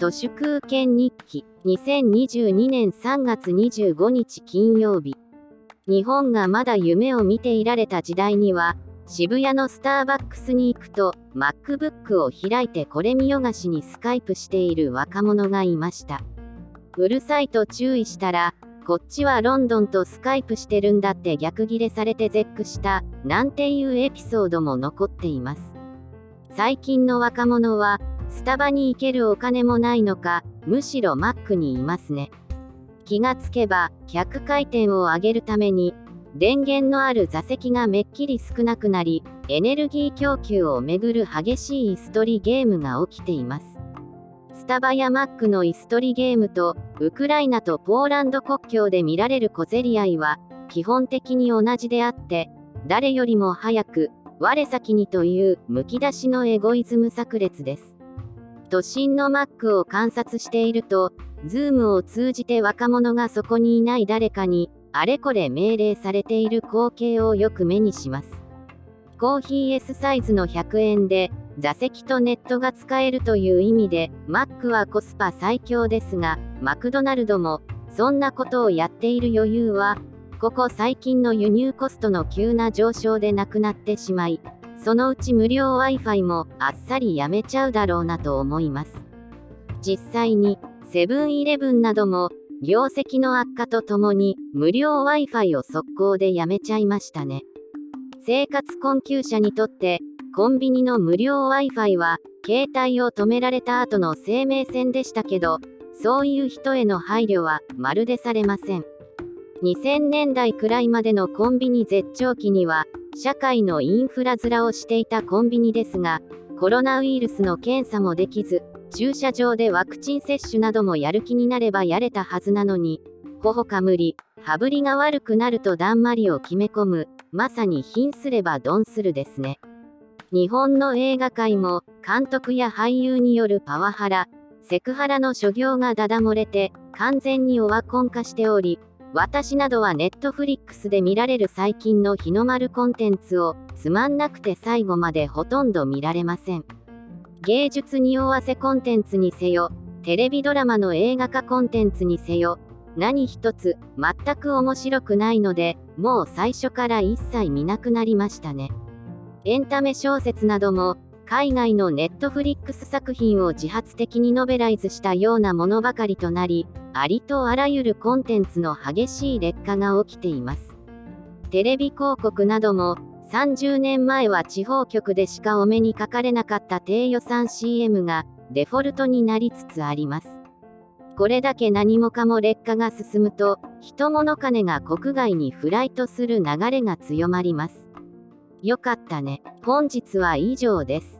都市空権日記。2022年3月25日金曜日。日本がまだ夢を見ていられた時代には渋谷のスターバックスに行くと MacBook を開いてこれ見よがしにスカイプしている若者がいました。うるさいと注意したらこっちはロンドンとスカイプしてるんだって逆ギレされて絶句したなんていうエピソードも残っています。最近の若者はスタバに行けるお金もないのかむしろマックにいますね。気がつけば100回転を上げるために電源のある座席がめっきり少なくなりエネルギー供給をめぐる激しい椅子取りゲームが起きています。スタバやマックの椅子取りゲームとウクライナとポーランド国境で見られる小競り合いは基本的に同じであって誰よりも早く我先にというむき出しのエゴイズム炸裂です。都心のマックを観察していると、ズームを通じて若者がそこにいない誰かに、あれこれ命令されている光景をよく目にします。コーヒー S サイズの100円で、座席とネットが使えるという意味で、マックはコスパ最強ですが、マクドナルドも、そんなことをやっている余裕は、ここ最近の輸入コストの急な上昇でなくなってしまい、そのうち無料 Wi-Fi もあっさりやめちゃうだろうなと思います。実際に、セブンイレブンなども、業績の悪化とともに、無料 Wi-Fi を速攻でやめちゃいましたね。生活困窮者にとって、コンビニの無料 Wi-Fi は、携帯を止められた後の生命線でしたけど、そういう人への配慮は、まるでされません。2000年代くらいまでのコンビニ絶頂期には、社会のインフラ面をしていたコンビニですが、コロナウイルスの検査もできず、駐車場でワクチン接種などもやる気になればやれたはずなのに、ほほか無理、羽振りが悪くなるとだんまりを決め込む、まさに貧すればドンするですね。日本の映画界も、監督や俳優によるパワハラ、セクハラの所業がダダ漏れて、完全にオワコン化しており、私などはネットフリックスで見られる最近の日の丸コンテンツをつまんなくて最後までほとんど見られません。芸術におわせコンテンツにせよ、テレビドラマの映画化コンテンツにせよ、何一つ全く面白くないので、もう最初から一切見なくなりましたね。エンタメ小説なども、海外のネットフリックス作品を自発的にノベライズしたようなものばかりとなり、ありとあらゆるコンテンツの激しい劣化が起きています。テレビ広告なども、30年前は地方局でしかお目にかかれなかった低予算 CM がデフォルトになりつつあります。これだけ何もかも劣化が進むと、人物金が国外にフライトする流れが強まります。よかったね。本日は以上です。